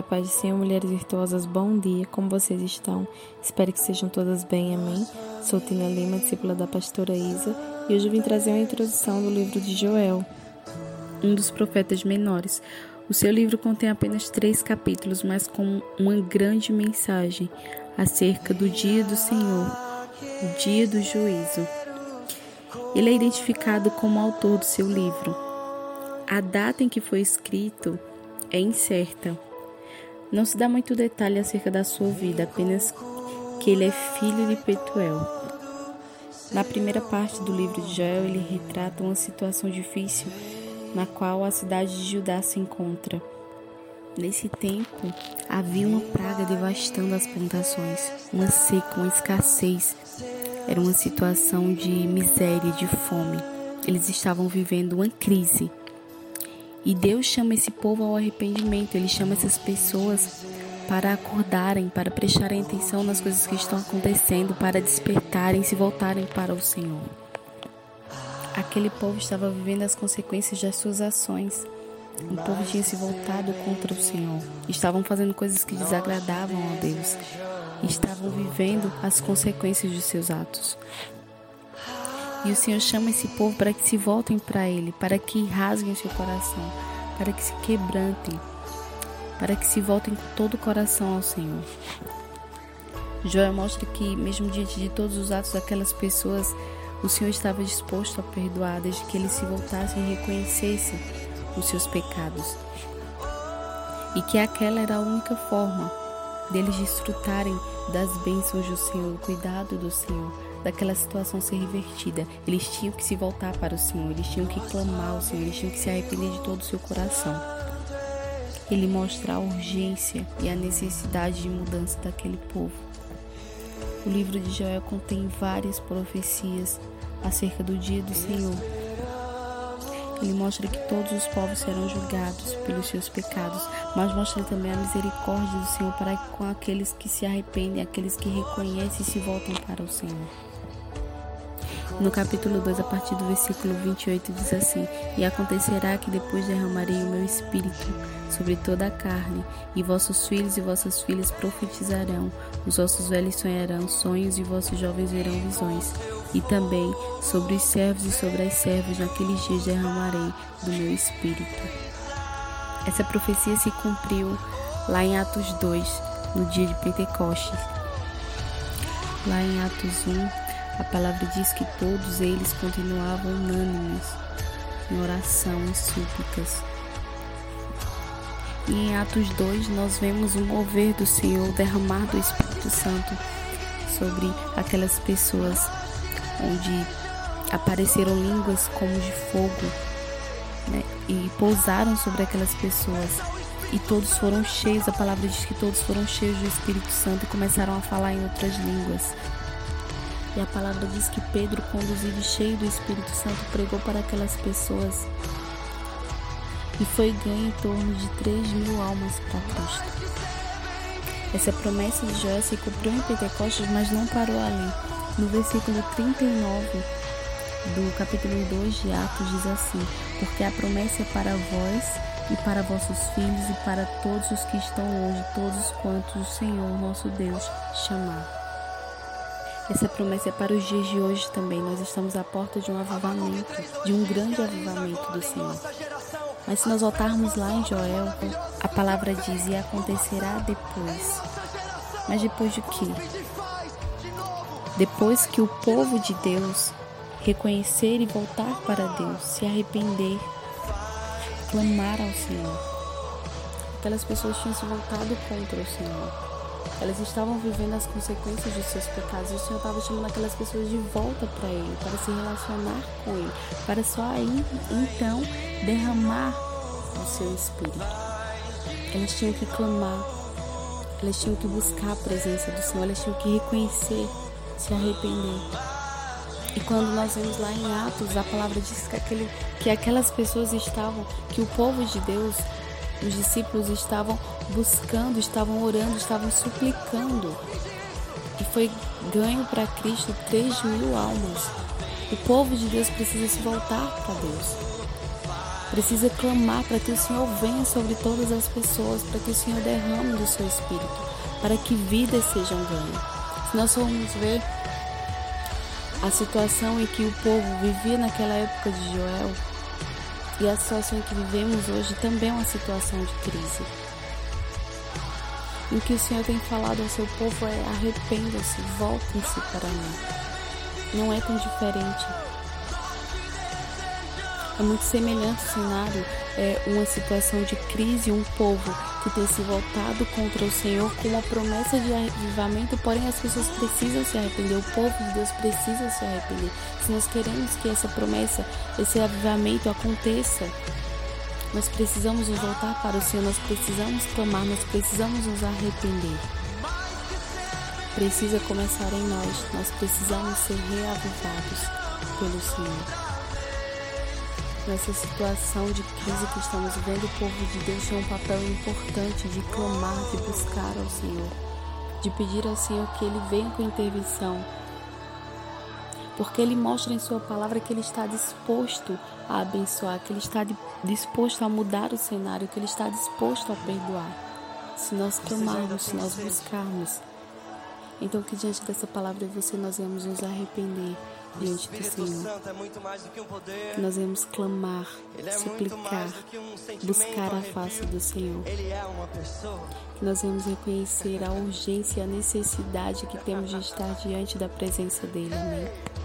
A paz do Senhor, mulheres virtuosas, bom dia, como vocês estão? Espero que sejam todas bem, amém? Sou Tina Lima, discípula da pastora Isa, e hoje vim trazer uma introdução do livro de Joel, um dos profetas menores. O seu livro contém apenas três capítulos, mas com uma grande mensagem acerca do dia do Senhor, o dia do juízo. Ele é identificado como autor do seu livro. A data em que foi escrito é incerta não se dá muito detalhe acerca da sua vida, apenas que ele é filho de Petuel. Na primeira parte do livro de Joel, ele retrata uma situação difícil na qual a cidade de Judá se encontra. Nesse tempo, havia uma praga devastando as plantações, uma seca, uma escassez. Era uma situação de miséria, de fome. Eles estavam vivendo uma crise. E Deus chama esse povo ao arrependimento, ele chama essas pessoas para acordarem, para prestarem atenção nas coisas que estão acontecendo, para despertarem, se voltarem para o Senhor. Aquele povo estava vivendo as consequências das suas ações. O povo tinha se voltado contra o Senhor. Estavam fazendo coisas que desagradavam a Deus. Estavam vivendo as consequências dos seus atos. E o Senhor chama esse povo para que se voltem para Ele, para que rasguem seu coração, para que se quebrantem, para que se voltem com todo o coração ao Senhor. Joel mostra que, mesmo diante de todos os atos daquelas pessoas, o Senhor estava disposto a perdoar, desde que eles se voltassem e reconhecessem os seus pecados. E que aquela era a única forma deles desfrutarem das bênçãos do Senhor, do cuidado do Senhor, daquela situação ser revertida. Eles tinham que se voltar para o Senhor, eles tinham que clamar ao Senhor, eles tinham que se arrepender de todo o seu coração. Ele mostra a urgência e a necessidade de mudança daquele povo. O livro de Joel contém várias profecias acerca do dia do Senhor. Ele mostra que todos os povos serão julgados pelos seus pecados, mas mostra também a misericórdia do Senhor para com aqueles que se arrependem, aqueles que reconhecem e se voltam para o Senhor. No capítulo 2, a partir do versículo 28, diz assim: E acontecerá que depois derramarei o meu espírito sobre toda a carne, e vossos filhos e vossas filhas profetizarão, os vossos velhos sonharão sonhos, e vossos jovens verão visões. E também sobre os servos e sobre as servas naqueles dias derramarei do meu espírito. Essa profecia se cumpriu lá em Atos 2, no dia de Pentecostes. Lá em Atos 1, a palavra diz que todos eles continuavam unânimes em oração e súplicas. E em Atos 2 nós vemos o mover do Senhor, derramar do Espírito Santo sobre aquelas pessoas, onde apareceram línguas como de fogo né? e pousaram sobre aquelas pessoas. E todos foram cheios, a palavra diz que todos foram cheios do Espírito Santo e começaram a falar em outras línguas. E a palavra diz que Pedro, conduzido cheio do Espírito Santo, pregou para aquelas pessoas e foi ganho em torno de 3 mil almas para Cristo. Essa promessa de Joel se cumpriu em Pentecostes, mas não parou ali. No versículo 39 do capítulo 2 de Atos diz assim: Porque a promessa é para vós e para vossos filhos e para todos os que estão longe, todos quantos o Senhor nosso Deus chamar. Essa promessa é para os dias de hoje também. Nós estamos à porta de um avivamento, de um grande avivamento do Senhor. Mas se nós voltarmos lá em Joel, a palavra diz: e acontecerá depois. Mas depois de quê? Depois que o povo de Deus reconhecer e voltar para Deus, se arrepender, clamar ao Senhor. Aquelas pessoas tinham se voltado contra o Senhor. Elas estavam vivendo as consequências de seus pecados. E o Senhor estava chamando aquelas pessoas de volta para Ele, para se relacionar com Ele, para só aí então derramar o seu espírito. Elas tinham que clamar, elas tinham que buscar a presença do Senhor, elas tinham que reconhecer, se arrepender. E quando nós vemos lá em Atos, a palavra diz que, aquele, que aquelas pessoas estavam, que o povo de Deus os discípulos estavam buscando, estavam orando, estavam suplicando. E foi ganho para Cristo 3 mil almas. O povo de Deus precisa se voltar para Deus. Precisa clamar para que o Senhor venha sobre todas as pessoas, para que o Senhor derrame do seu espírito, para que vidas sejam ganhas. Se nós formos ver a situação em que o povo vivia naquela época de Joel e a situação em que vivemos hoje também é uma situação de crise. O que o Senhor tem falado ao seu povo é arrependam-se, voltem-se para mim. Não é tão diferente. É muito semelhante o cenário, é uma situação de crise, um povo que tem se voltado contra o Senhor com uma promessa de avivamento, porém as pessoas precisam se arrepender, o povo de Deus precisa se arrepender. Se nós queremos que essa promessa, esse avivamento aconteça, nós precisamos nos voltar para o Senhor, nós precisamos clamar, nós precisamos nos arrepender. Precisa começar em nós, nós precisamos ser reavivados pelo Senhor nessa situação de crise que estamos vendo, o povo de Deus tem um papel importante de clamar, de buscar ao Senhor, de pedir ao Senhor que Ele venha com intervenção. Porque Ele mostra em Sua palavra que Ele está disposto a abençoar, que Ele está disposto a mudar o cenário, que Ele está disposto a perdoar. Se nós clamarmos, se nós buscarmos. Então, que diante dessa palavra você nós vamos nos arrepender diante do Senhor. É que nós vamos clamar, é suplicar, buscar a face do Senhor. É que nós vamos reconhecer a urgência e a necessidade que temos de estar diante da presença dEle. Amém.